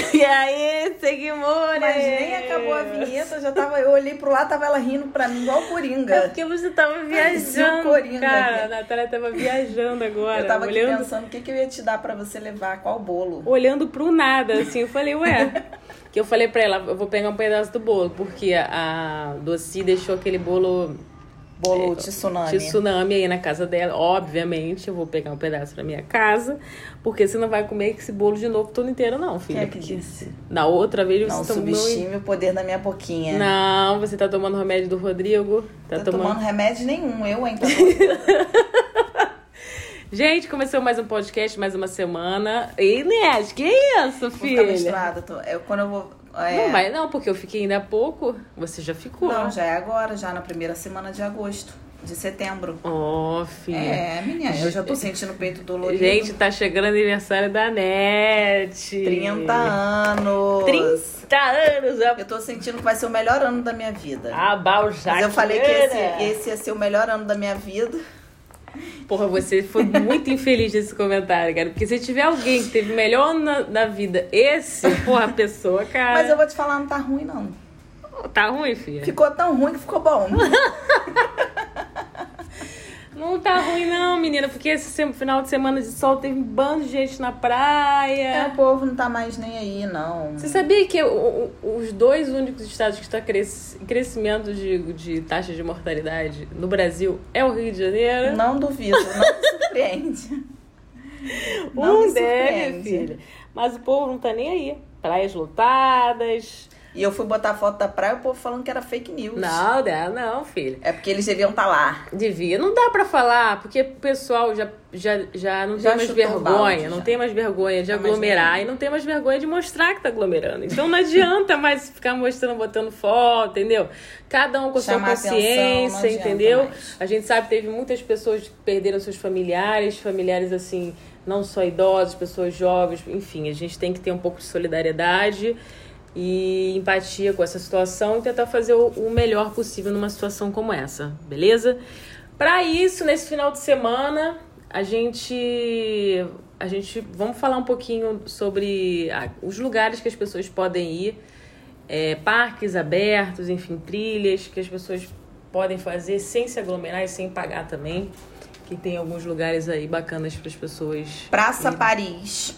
E aí, seguimores? Mas nem acabou a vinheta, já tava. Eu olhei pro lado, tava ela rindo pra mim, igual Coringa. É porque você tava viajando. Coringa cara, aqui. a Natália tava viajando agora. Eu tava aqui olhando, pensando o que, que eu ia te dar pra você levar, qual bolo. olhando pro nada, assim. Eu falei, ué. que eu falei pra ela, eu vou pegar um pedaço do bolo, porque a, a Doci deixou aquele bolo Bolo tsunami. tsunami aí na casa dela. Obviamente, eu vou pegar um pedaço pra minha casa, porque você não vai comer esse bolo de novo todo inteiro, não, filha. Quem é que disse? Na outra vez Não você tomou. subestime o poder da minha boquinha. Não, você tá tomando remédio do Rodrigo. Tá Tô tomando. tomando remédio nenhum, eu ainda. tô- Gente, começou mais um podcast, mais uma semana. E Inês, que isso, Vou ficar filha? menstruada. Tô... Eu, quando eu vou. É... Não, mas não, porque eu fiquei ainda há pouco. Você já ficou. Não, já é agora, já na primeira semana de agosto, de setembro. Ó, filha. É, menina, eu já tô sentindo o peito dolorido. Gente, tá chegando o aniversário da NET. 30 anos. 30 anos. Eu tô sentindo que vai ser o melhor ano da minha vida. A balja. Mas eu falei que esse, esse ia ser o melhor ano da minha vida. Porra, você foi muito infeliz nesse comentário, cara. Porque se tiver alguém que teve melhor na, na vida, esse, porra, a pessoa, cara. Mas eu vou te falar, não tá ruim, não. Tá ruim, filha? Ficou tão ruim que ficou bom. Não tá ruim, não, menina, porque esse final de semana de sol teve um bando de gente na É, praia. o povo não tá mais nem aí, não. Você sabia que o- o- os dois únicos estados que estão cres- em crescimento de, de taxa de mortalidade no Brasil é o Rio de Janeiro? Não duvido, não me surpreende. Não um me deve, surpreende. filha. Mas o povo não tá nem aí. Praias lotadas. E eu fui botar foto da praia, o povo falando que era fake news. Não, dá, não, filha. É porque eles deviam estar lá. Devia. Não dá pra falar, porque o pessoal já, já, já não Já tem mais vergonha. balde, não já. tem mais vergonha de Não, mas aglomerar e não tem mais vergonha de mostrar que tá aglomerando. Então não adianta mais ficar mostrando, botando foto, entendeu? Cada um com a sua Chamar atenção, não consciência, adianta entendeu? mais. A gente sabe que teve muitas pessoas que perderam seus familiares, familiares assim, não só idosos, pessoas jovens, enfim, a gente tem que ter um pouco de solidariedade e empatia com essa situação e tentar fazer o, melhor possível numa situação como essa, beleza? Para isso, nesse final de semana, a gente a gente vamos falar um pouquinho sobre ah, os lugares que as pessoas podem ir, é, parques abertos, enfim, trilhas que as pessoas podem fazer sem se aglomerar e sem pagar também. Que tem alguns lugares aí bacanas para as pessoas. Praça Paris.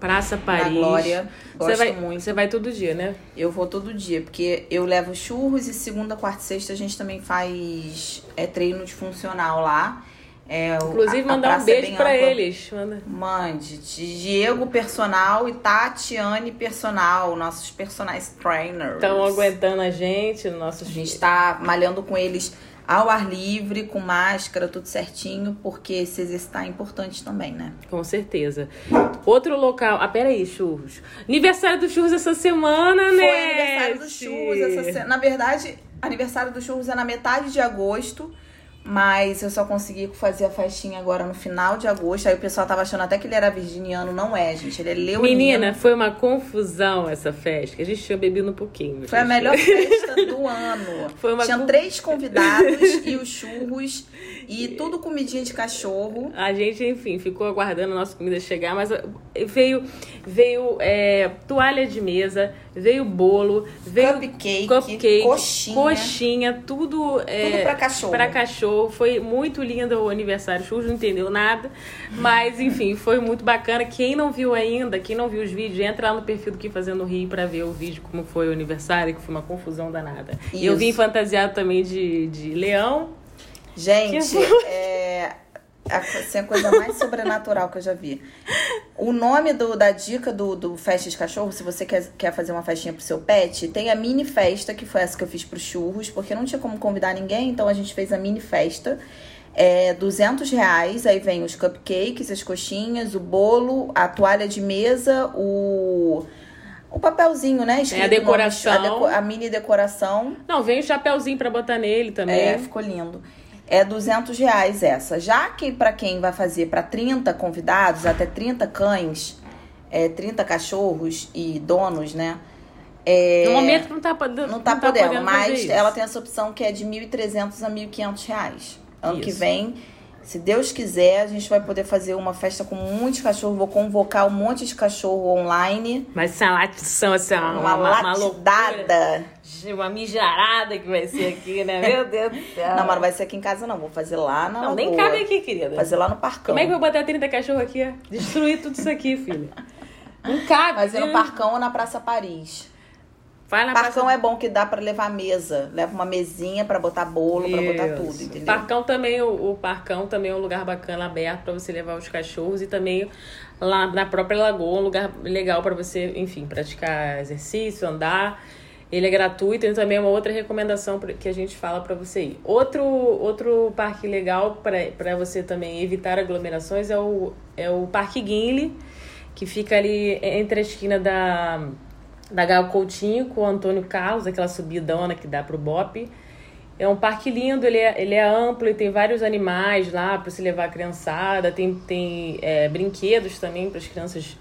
Praça Na Paris. Glória. Você Gosto vai, muito. Você vai todo dia, né? Eu vou todo dia, porque eu levo churros e segunda, quarta e sexta a gente também faz é, treino de funcional lá. É, Inclusive, a- a mandar um é beijo pra ampla. eles. Manda. Mande. Diego Personal e Tatiane Personal, nossos personagens trainers. Estão aguentando a gente, nossos A gente tá malhando com eles ao ar livre, com máscara, tudo certinho, porque se exercitar é importante também, né? Com certeza. Outro local. Ah, peraí, churros. Aniversário do churros essa semana, né? Foi aniversário do churros essa se- Na verdade, aniversário do churros é na metade de agosto. Mas eu só consegui fazer a festinha agora no final de agosto. Aí o pessoal tava achando até que ele era virginiano. Não é, gente. Ele é leonino. Menina, foi uma confusão essa festa. A gente tinha bebido um pouquinho. Foi a melhor festa do ano. Foi uma Tinha três convidados e os churros. E tudo comidinha de cachorro. A gente, enfim, ficou aguardando a nossa comida chegar, mas veio veio é, toalha de mesa, veio bolo, veio Cupcake, cupcake, coxinha. coxinha, tudo, é, Tudo pra cachorro. pra cachorro. Foi muito lindo o aniversário. O Churros não entendeu nada, mas enfim, foi muito bacana. Quem não viu ainda, quem não viu os vídeos, entra lá no perfil do Que Fazendo Rio pra ver o vídeo, como foi o aniversário, que foi uma confusão danada. E eu Isso. vim fantasiado também de, de leão. Gente, é a, assim, a coisa mais sobrenatural que eu já vi. O nome do, da dica do, do Festa de Cachorro, se você quer, quer fazer uma festinha pro seu pet, tem a mini festa, que foi essa que eu fiz pro churros, porque não tinha como convidar ninguém, então a gente fez a mini festa. É 200 reais, aí vem os cupcakes, as coxinhas, o bolo, a toalha de mesa, o, o papelzinho, né? escrito nome, decoração. a, deco- a mini decoração. Não, vem o chapéuzinho pra botar nele também. É, ficou lindo. É 200 reais essa. Já que para quem vai fazer para 30 convidados, até 30 cães, é, 30 cachorros e donos, né? É, No momento não tá, podendo- não tá podendo, fazer mas ela tem essa opção que é de 1.300 a 1.500 reais. Ano que Isso. vem Se Deus quiser, a gente vai poder fazer uma festa com muitos cachorros. Vou convocar um monte de cachorro online. Mas essa latição, essa Uma, uma, uma, uma loucura, uma mijarada que vai ser aqui, né? Meu Deus do céu. Não, mas não vai ser aqui em casa, não. Vou fazer lá na Não, nem cabe aqui, querida. Fazer lá no parcão. Como é que eu vou botar 30 cachorros aqui? Destruir tudo isso aqui, filha. Não cabe. Fazer no né? parcão ou na Praça Paris. Vai na Parcão praça- é bom que dá pra levar mesa. Leva uma mesinha pra botar bolo, pra botar tudo, entendeu? Parcão também, o, o Parcão também é um lugar bacana, aberto pra você levar os cachorros e também lá na própria lagoa, um lugar legal pra você, enfim, praticar exercício, andar. Ele é gratuito e também é uma outra recomendação que a gente fala pra você ir. Outro, outro parque legal pra pra você também evitar aglomerações é o, é o Parque Guinle, que fica ali entre a esquina da, da Gal Coutinho com o Antônio Carlos, aquela subidona que dá pro Bop. É um parque lindo, ele é, ele é amplo e tem vários animais lá para se levar a criançada, tem, tem é, brinquedos também para as crianças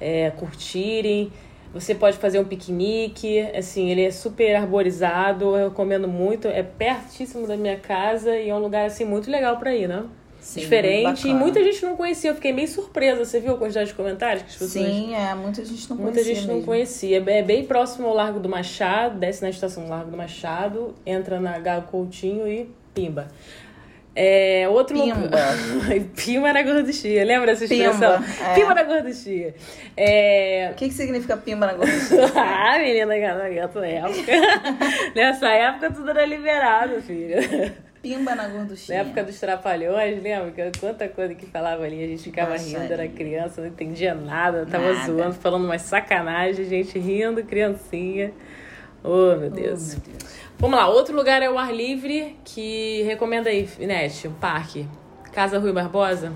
é, curtirem. Você pode fazer um piquenique, assim, ele é super arborizado, eu recomendo muito, é pertíssimo da minha casa e é um lugar assim muito legal para ir, né? Sim, Diferente e bacana. muita gente não conhecia, eu fiquei meio surpresa, você viu a quantidade de comentários que as pessoas Sim, é. Muita gente não Muita conhecia gente não mesmo. conhecia. É bem próximo ao Largo do Machado, desce na estação Largo do Machado, entra na Gal Coutinho e pimba. É, outro Pimba. lugar- pimba na gorduchia. Lembra essa Pimba, expressão? é. Pimba na gorduchia. É... O que, que significa pimba na gorducha? ah, menina, nessa época. Nessa época tudo era liberado, filha. Pimba na Na gorduchinha. época dos trapalhões, lembra? Que Quanta coisa que falava ali, a gente ficava rindo, era criança, não entendia nada, tava Nada. zoando, falando umas sacanagem, gente rindo, criancinha. Oh, meu Deus. Oh, meu Deus. Vamos lá, outro lugar é o ar livre, que recomenda aí, Inete, um parque. Casa Rui Barbosa.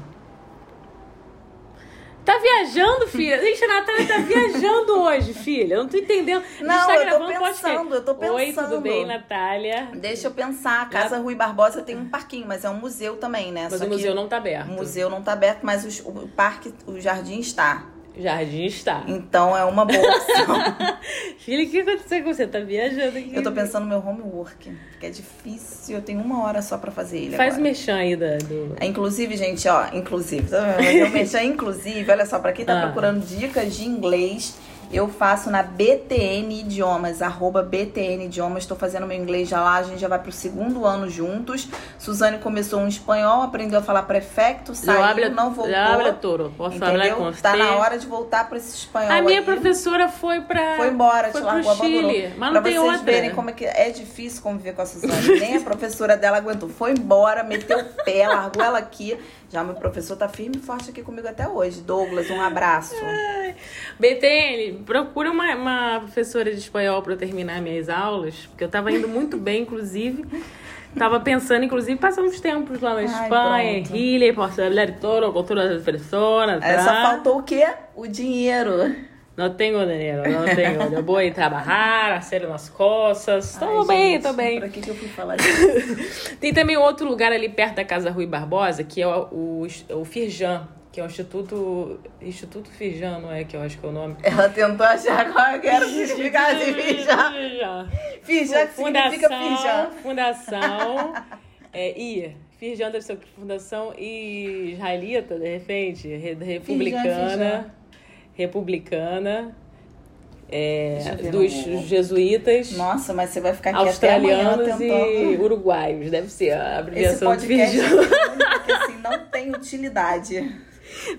Tá viajando, filha? Gente, a Natália tá viajando hoje, filha. Eu não tô entendendo. Gente Não, tá eu tô um pensando, eu tô Oi, tudo pensando. bem, Natália? Deixa eu pensar. A Casa Rui Barbosa tem um parquinho, mas é um museu também, né? Mas Só o museu não tá aberto. O museu não tá aberto, mas os- o parque, o jardim está. Jardim está. Então é uma boa opção. Filha, o que aconteceu com você? Tá viajando aqui? eu tô pensando no meu homework, que é difícil. Eu tenho uma hora só pra fazer ele Faz agora. mexão aí da, do... É, Inclusive, gente, ó, inclusive, tá vendo? Mas eu mexer inclusive, olha só, pra quem tá Ah. procurando dicas de inglês, eu faço na BTN Idiomas, arroba BTN Idiomas, tô fazendo meu inglês já lá, a gente já vai pro segundo ano juntos. Suzane começou um espanhol, aprendeu a falar prefecto, saiu, habla- não voltou. habla toro. Posso entendeu? com Tá na hora de voltar pra esse espanhol A minha aí. professora foi pra... Foi embora, foi te pro largou, abandonou. Chile. Mas pra não tem vocês outra. verem como é que é difícil conviver com a Suzane. Nem a professora dela aguentou. Foi embora, meteu o pé, largou ela aqui. Já meu professor tá firme e forte aqui comigo até hoje. Douglas, um abraço. BTN, procura uma, uma professora de espanhol pra eu terminar minhas aulas, porque eu tava indo muito bem, inclusive. Tava pensando, inclusive, passar uns tempos lá na Espanha, em pronto. Chile, posso falar todo, cultura das pessoas, Aí só tá? faltou o quê? O dinheiro. Não tenho dinheiro, não tenho. Eu vou trabalhar, fazer umas coisas. Tô Ai, bem, gente, tô bem. Pra que, que eu fui falar disso? Tem também outro lugar ali perto da Casa Rui Barbosa, que é o, o, o Firjan, que é o Instituto. Instituto Firjan, não é? Que eu acho que é o nome. Ela tentou achar qual que era o significado de. Firjan. Fijan que significa Fijan. Fundação. É, I. Firjan deve ser Fundação Israelita, de repente. Re- Republicana. Firjan. Republicana. é, dos Google. jesuítas. Nossa, mas você vai ficar aqui até australianos tentando... e uruguaios, deve ser a Esse abreviação de podcast Firjan. é porque assim, não tem utilidade.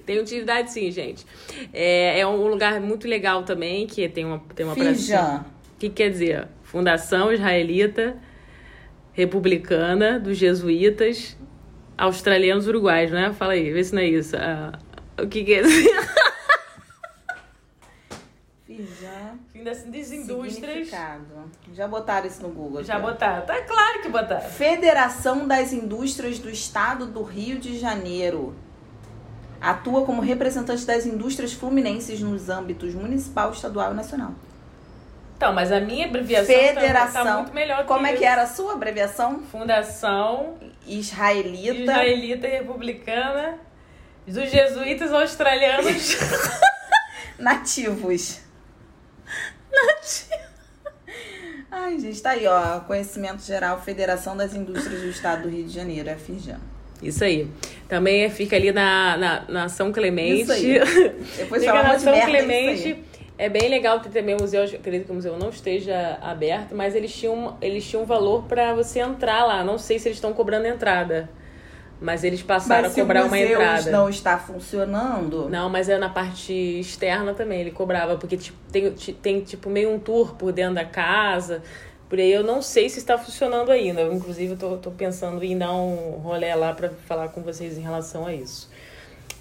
Tem utilidade sim, gente. É, é um lugar muito legal também, que tem uma, tem uma praça- O que quer dizer? Fundação Israelita Republicana dos Jesuítas Australianos Uruguaios, né? Fala aí, vê se não é isso. Ah, o que quer dizer? Firjan. Fim das, das indústrias. Já botaram isso no Google. Já aqui, ó. botaram. Tá claro que botaram. Federação das Indústrias do Estado do Rio de Janeiro. Atua como representante das indústrias fluminenses nos âmbitos municipal, estadual e nacional. Então, mas a minha abreviação tá- Federação. tá muito melhor que Como é que isso. era a sua abreviação? Fundação Israelita. Israelita Republicana dos Jesuítas Australianos. Nativos. Ai, gente, tá aí, ó. Conhecimento geral, Federação das Indústrias do Estado do Rio de Janeiro, é FIJAN. Isso aí. Também fica ali na, na, na São Clemente. Isso aí. Depois fica na São merda, é Clemente. aí. É bem legal ter também o museu, eu acredito que o museu não esteja aberto, mas eles tinham, eles tinham um valor para você entrar lá. Não sei se eles estão cobrando entrada. Mas eles passaram Mas a se o cobrar uma entrada. não está funcionando, Não, mas é na parte externa também, ele cobrava, porque tipo, tem, tem tipo meio um tour por dentro da casa. Por aí eu não sei se está funcionando ainda. Eu, inclusive, eu tô, tô pensando em dar um rolê lá para falar com vocês em relação a isso.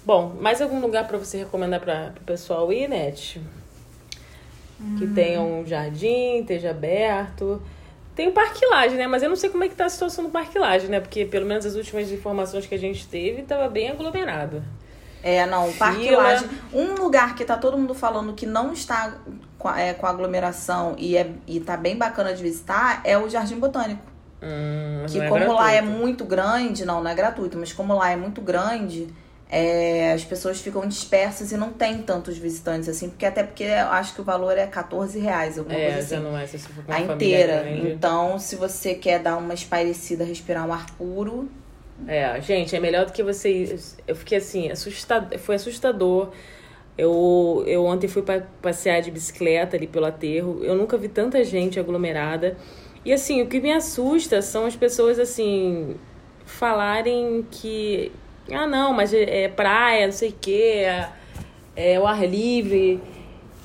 Bom, mais algum lugar para você recomendar para o pessoal ir, Net? Que tenha um jardim, esteja aberto. Tem o Parque Lage, né? Mas eu não sei como é que tá a situação do Parque Lage, né? Porque pelo menos as últimas informações que a gente teve, tava bem aglomerado. É, não, o. Lage. Um lugar que tá todo mundo falando que não está com, é, com aglomeração e, é, e tá bem bacana de visitar é o Jardim Botânico. Hum, Que é como lá é gratuito. muito grande, não, não é gratuito, mas como lá é muito grande, é, as pessoas ficam dispersas e não tem tantos visitantes assim, porque até porque eu acho que o valor é 14 reais, alguma É, coisa já assim. não é se você for A inteira. grande. Então, se você quer dar uma espairecida, respirar um ar puro, É, gente, é melhor do que você. Eu fiquei assim, assustado, foi assustador. Eu, eu ontem fui pa- passear de bicicleta ali pelo aterro. Eu nunca vi tanta gente aglomerada. E assim, o que me assusta são as pessoas assim falarem que ah não, mas é, é praia, não sei o que, é, é o ar livre.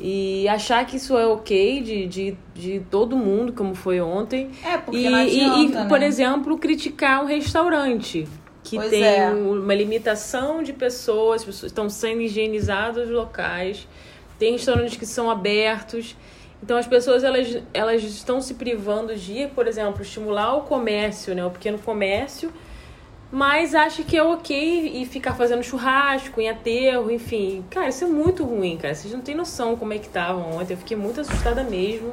E achar que isso é ok de, de, de todo mundo, como foi ontem. É, porque e, não e- e, adianta, por né? exemplo, criticar o restaurante. Que Pois tem é. uma limitação de pessoas, as pessoas estão sendo higienizados os locais. Tem restaurantes que são abertos. Então as pessoas elas, elas estão se privando de por exemplo, estimular o comércio, né, o pequeno comércio, mas acha que é ok e ficar fazendo churrasco em aterro, enfim. Cara, isso é muito ruim, cara. Vocês não têm noção como é que estavam ontem. Eu fiquei muito assustada mesmo.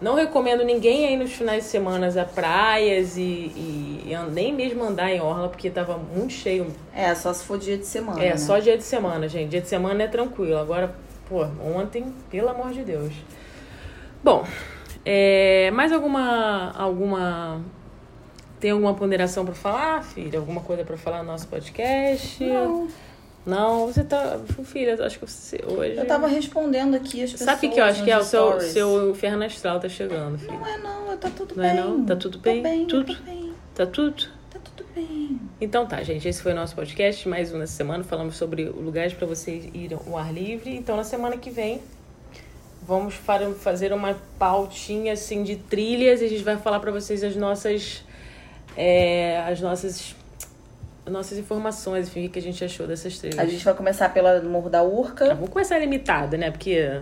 Não recomendo ninguém aí nos finais de semana a praias e, e, e nem mesmo andar em orla, porque tava muito cheio. É, só se for dia de semana. É, né? só dia de semana, gente. Dia de semana é tranquilo. Agora, pô, ontem, pelo amor de Deus. Bom, é, mais alguma alguma tem alguma ponderação pra falar, filha? Alguma coisa pra falar no nosso podcast? Não. Não, você tá, filha, acho que você hoje Eu tava respondendo aqui as pessoas. Sabe o que eu acho que é o seu seu inferno astral tá chegando, filha? Não é não, tá tudo Não é bem. não? Tá tudo bem? bem, Tudo? Tá bem. Tá tudo? Tá tudo bem. Então tá, gente, esse foi o nosso podcast, mais um nessa semana. Falamos sobre lugares para vocês irem ao ar livre. Então na semana que vem vamos fa- fazer uma pautinha assim de trilhas e a gente vai falar para vocês as nossas é, as nossas as nossas informações, enfim, o que a gente achou dessas trilhas. A gente vai começar pela Morro da Ah, Urca. vamos começar limitada, né? Porque é,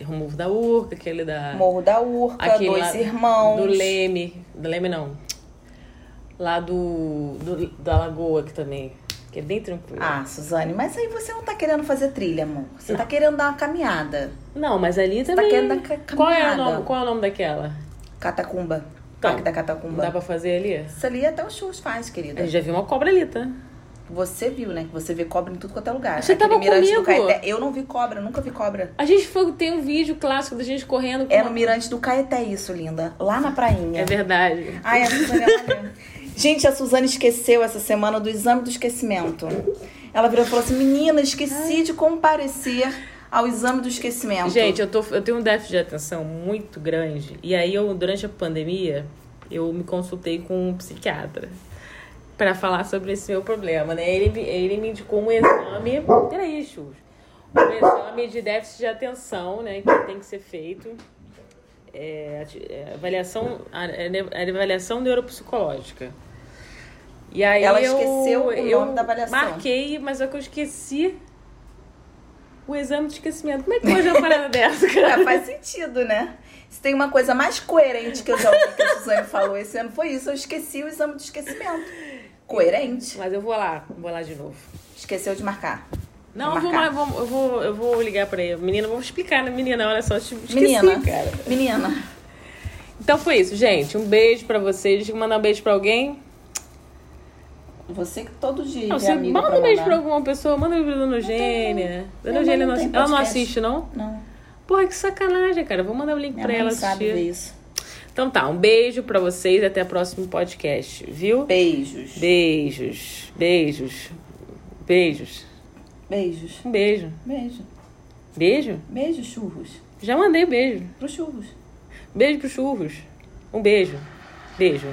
Removo da Urca, aquele da Morro da Urca, Aquele Dois lá Irmãos. Do Leme. Do Leme não. Lá do, do- da Lagoa que também. Que é bem tranquilo. Ah, Suzane, mas aí você não tá querendo fazer trilha, amor. Você tá querendo dar uma caminhada. Não, mas ali Você também. tá querendo dar ca- qual, é o caminhada. nome, qual é o nome daquela? Catacumba. Parque da Catacumba. dá pra fazer ali? Isso ali até os shows faz, querida. A gente já viu uma cobra ali, tá? Você viu, né? Que você vê cobra em tudo quanto é lugar. Você Aquele tava mirante do comigo? Caeté. Eu não vi cobra, nunca vi cobra. A gente foi, tem um vídeo clássico da gente correndo com É uma- no mirante do Caeté isso, linda. Lá na prainha. É verdade. Ai, a Suzane, olha. Gente, a Suzane esqueceu essa semana do exame do esquecimento. Ela virou e falou assim: Menina, esqueci de comparecer ao exame do esquecimento. Gente, eu, tô, eu tenho um déficit de atenção muito grande. E aí, eu, durante a pandemia, eu me consultei com um psiquiatra para falar sobre esse meu problema, né? Ele, me- ele me indicou um exame. Peraí, Chus. Um exame de déficit de atenção, né? Que tem que ser feito. É, é, avaliação, a, a avaliação neuropsicológica. E aí Ela eu, esqueceu o eu nome da avaliação. Marquei, mas é que eu esqueci o exame de esquecimento. Como é que pode uma parada dessa, cara? É, faz sentido, né? Se tem uma coisa mais coerente que eu já ouvi que a Suzane falou esse ano, foi isso. Eu esqueci o exame do esquecimento. Coerente. Mas eu vou lá, vou lá de novo. Esqueceu de marcar. Não, eu vou, mais- vou- eu vou, eu vou ligar pra ele. Menina, vamos explicar, né? Menina, olha só, eu esqueci, Menina. cara. Menina. Então foi isso, gente. Um beijo pra vocês. Deixa eu mandar um beijo pra alguém. Você que todo dia. Não, é você manda um beijo pra alguma pessoa, manda um beijo pra Dona Gênia. Dona Eugênia não, não não assiste, não? Não. Porra, que sacanagem, cara. Vou mandar o um link Minha pra ela sabe assistir. Sabe isso. Então tá, um beijo para vocês até o próximo podcast, viu? Beijos. Beijos. Beijos. Beijos. Beijos. Um beijo. Beijo. Beijo? Beijo, churros. Já mandei beijo. Pro churros. Beijo pro churros. Um beijo. Beijo.